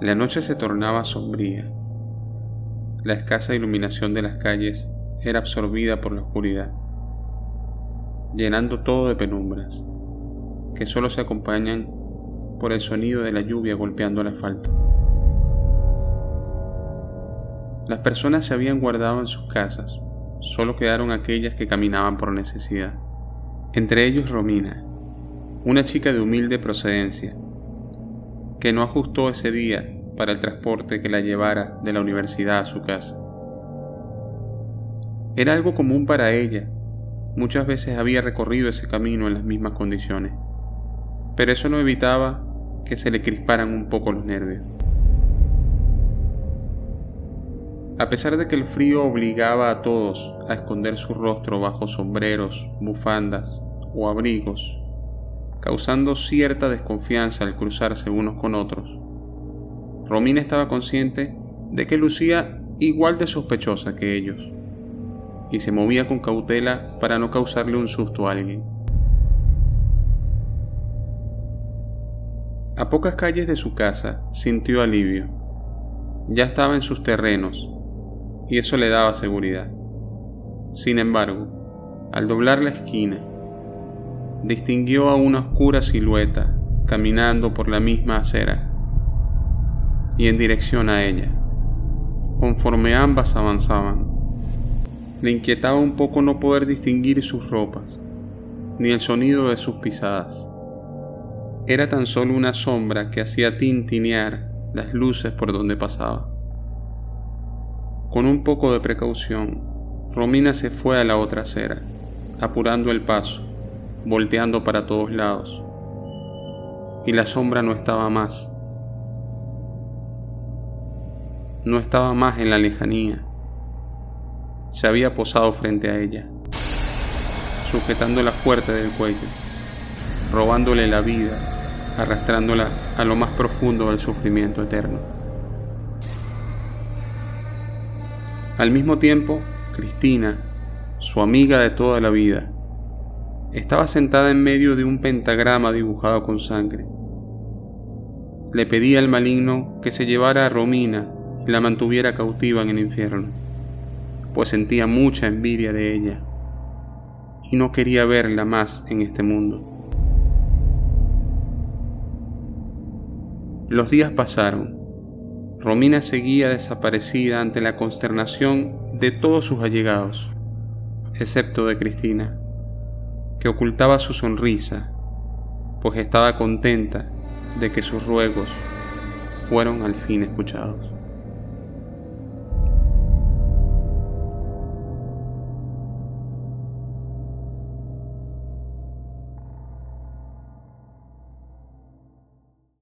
La noche se tornaba sombría. La escasa iluminación de las calles era absorbida por la oscuridad, llenando todo de penumbras, que solo se acompañan por el sonido de la lluvia golpeando el asfalto. Las personas se habían guardado en sus casas, solo quedaron aquellas que caminaban por necesidad. Entre ellos Romina, una chica de humilde procedencia, que no ajustó ese día para el transporte que la llevara de la universidad a su casa. Era algo común para ella, muchas veces había recorrido ese camino en las mismas condiciones, pero eso no evitaba que se le crisparan un poco los nervios. A pesar de que el frío obligaba a todos a esconder su rostro bajo sombreros, bufandas o abrigos, causando cierta desconfianza al cruzarse unos con otros. Romina estaba consciente de que lucía igual de sospechosa que ellos, y se movía con cautela para no causarle un susto a alguien. A pocas calles de su casa sintió alivio. Ya estaba en sus terrenos, y eso le daba seguridad. Sin embargo, al doblar la esquina, distinguió a una oscura silueta caminando por la misma acera y en dirección a ella. Conforme ambas avanzaban, le inquietaba un poco no poder distinguir sus ropas, ni el sonido de sus pisadas. Era tan solo una sombra que hacía tintinear las luces por donde pasaba. Con un poco de precaución, Romina se fue a la otra acera, apurando el paso volteando para todos lados. Y la sombra no estaba más. No estaba más en la lejanía. Se había posado frente a ella, sujetándola fuerte del cuello, robándole la vida, arrastrándola a lo más profundo del sufrimiento eterno. Al mismo tiempo, Cristina, su amiga de toda la vida, estaba sentada en medio de un pentagrama dibujado con sangre. Le pedía al maligno que se llevara a Romina y la mantuviera cautiva en el infierno, pues sentía mucha envidia de ella y no quería verla más en este mundo. Los días pasaron. Romina seguía desaparecida ante la consternación de todos sus allegados, excepto de Cristina que ocultaba su sonrisa, pues estaba contenta de que sus ruegos fueron al fin escuchados.